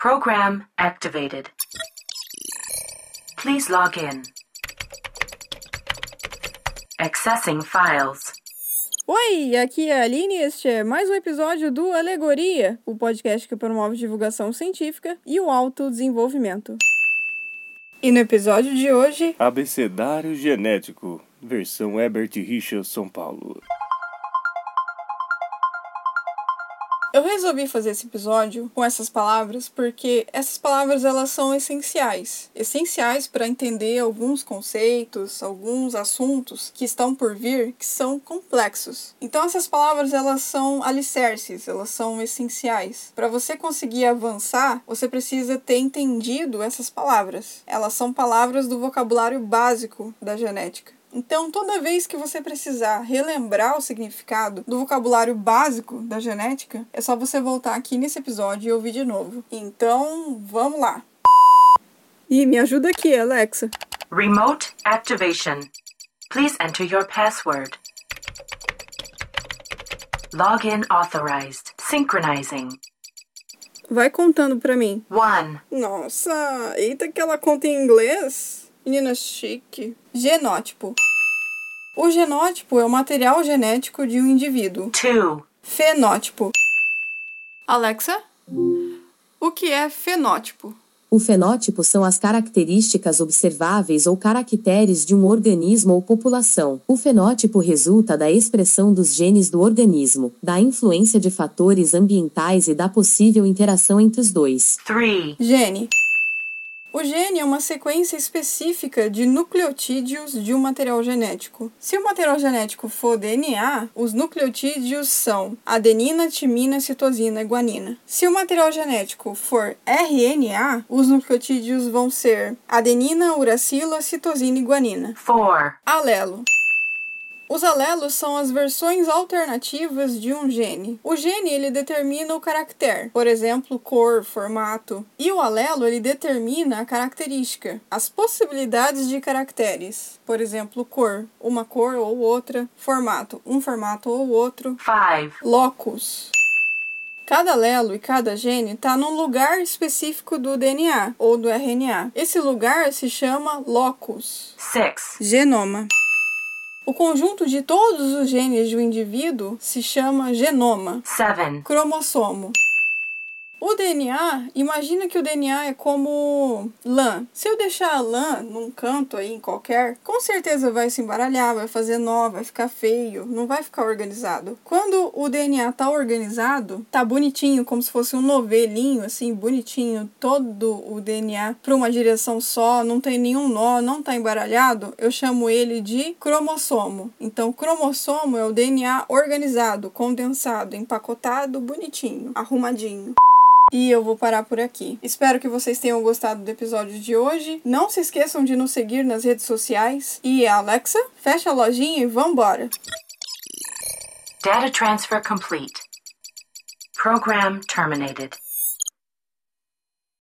Program activated. Please log in. Accessing files. Oi, aqui é a Aline e este é mais um episódio do Alegoria, o podcast que promove divulgação científica e o autodesenvolvimento. E no episódio de hoje, Abecedário Genético, versão Herbert Richard São Paulo. Eu resolvi fazer esse episódio com essas palavras porque essas palavras elas são essenciais, essenciais para entender alguns conceitos, alguns assuntos que estão por vir que são complexos. Então essas palavras elas são alicerces, elas são essenciais. Para você conseguir avançar, você precisa ter entendido essas palavras. Elas são palavras do vocabulário básico da genética. Então, toda vez que você precisar relembrar o significado do vocabulário básico da genética, é só você voltar aqui nesse episódio e ouvir de novo. Então, vamos lá. E me ajuda aqui, Alexa. Remote activation. Please enter your password. Login authorized. Synchronizing. Vai contando pra mim. 1. Nossa, eita que ela conta em inglês. Menina chique. Genótipo. O genótipo é o material genético de um indivíduo. 2. Fenótipo. Alexa, o que é fenótipo? O fenótipo são as características observáveis ou caracteres de um organismo ou população. O fenótipo resulta da expressão dos genes do organismo, da influência de fatores ambientais e da possível interação entre os dois. 3. Gene. O gene é uma sequência específica de nucleotídeos de um material genético. Se o material genético for DNA, os nucleotídeos são adenina, timina, citosina e guanina. Se o material genético for RNA, os nucleotídeos vão ser adenina, uracila, citosina e guanina. 4. Alelo. Os alelos são as versões alternativas de um gene. O gene ele determina o caractere, por exemplo, cor, formato, e o alelo ele determina a característica, as possibilidades de caracteres, por exemplo, cor, uma cor ou outra, formato, um formato ou outro, 5. locus. Cada alelo e cada gene está num lugar específico do DNA ou do RNA. Esse lugar se chama locus. 6. Genoma. O conjunto de todos os genes de um indivíduo se chama genoma. 7. Cromossomo. O DNA, imagina que o DNA é como lã. Se eu deixar a lã num canto aí, em qualquer, com certeza vai se embaralhar, vai fazer nó, vai ficar feio, não vai ficar organizado. Quando o DNA tá organizado, tá bonitinho, como se fosse um novelinho, assim, bonitinho, todo o DNA para uma direção só, não tem nenhum nó, não tá embaralhado, eu chamo ele de cromossomo. Então, cromossomo é o DNA organizado, condensado, empacotado, bonitinho, arrumadinho. E eu vou parar por aqui. Espero que vocês tenham gostado do episódio de hoje. Não se esqueçam de nos seguir nas redes sociais. E Alexa, fecha a lojinha e vambora! Data transfer complete. Program terminated.